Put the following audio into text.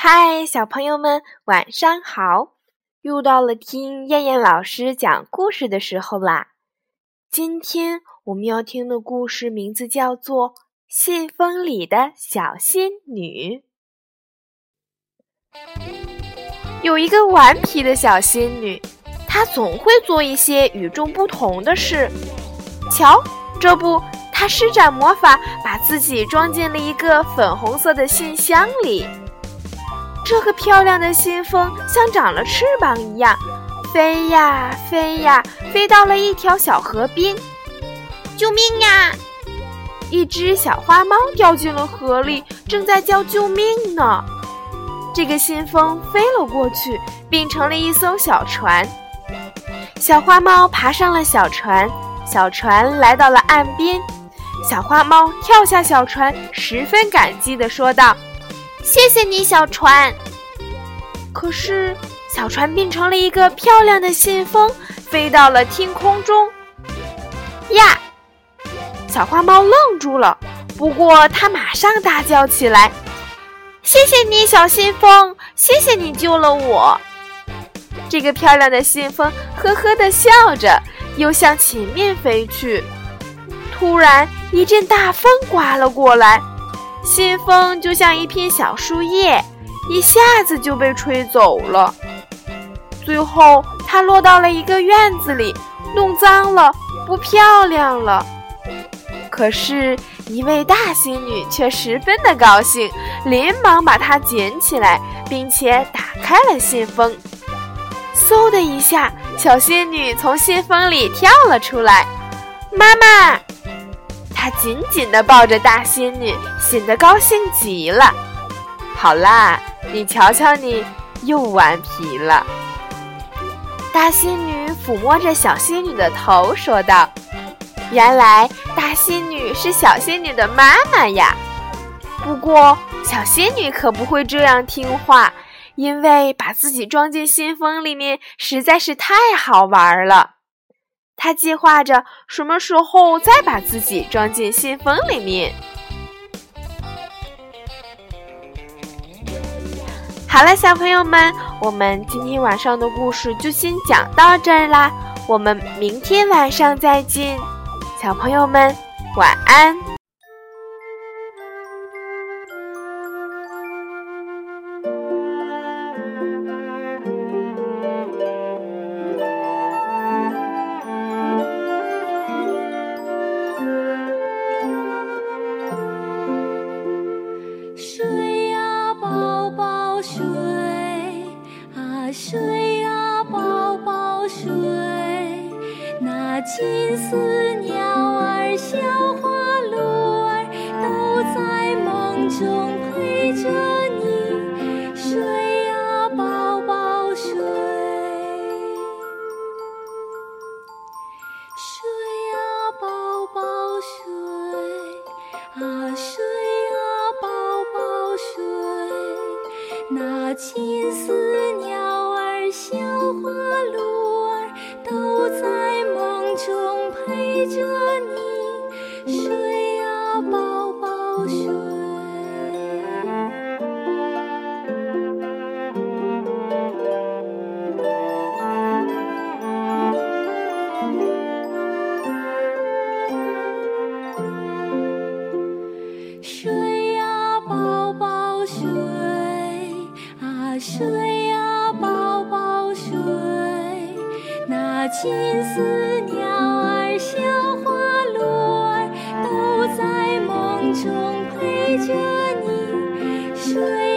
嗨，小朋友们，晚上好！又到了听燕燕老师讲故事的时候啦。今天我们要听的故事名字叫做《信封里的小仙女》。有一个顽皮的小仙女，她总会做一些与众不同的事。瞧，这不，她施展魔法，把自己装进了一个粉红色的信箱里。这个漂亮的信封像长了翅膀一样，飞呀飞呀，飞到了一条小河边。救命呀！一只小花猫掉进了河里，正在叫救命呢。这个信封飞了过去，变成了一艘小船。小花猫爬上了小船，小船来到了岸边。小花猫跳下小船，十分感激地说道。谢谢你，小船。可是，小船变成了一个漂亮的信封，飞到了天空中。呀！小花猫愣住了，不过它马上大叫起来：“谢谢你，小信封！谢谢你救了我！”这个漂亮的信封呵呵地笑着，又向前面飞去。突然，一阵大风刮了过来。信封就像一片小树叶，一下子就被吹走了。最后，它落到了一个院子里，弄脏了，不漂亮了。可是，一位大仙女却十分的高兴，连忙把它捡起来，并且打开了信封。嗖的一下，小仙女从信封里跳了出来。妈妈。他紧紧地抱着大仙女，显得高兴极了。好啦，你瞧瞧，你又顽皮了。大仙女抚摸着小仙女的头，说道：“原来大仙女是小仙女的妈妈呀。不过，小仙女可不会这样听话，因为把自己装进信封里面实在是太好玩了。”他计划着什么时候再把自己装进信封里面。好了，小朋友们，我们今天晚上的故事就先讲到这儿啦，我们明天晚上再见，小朋友们晚安。啊，宝宝睡，那金丝鸟儿、小花鹿儿都在梦中陪着你睡呀，宝宝睡，睡呀，宝宝睡，啊睡呀，宝宝睡，那金丝水那金丝鸟儿小花鹿儿都在梦中陪着你。睡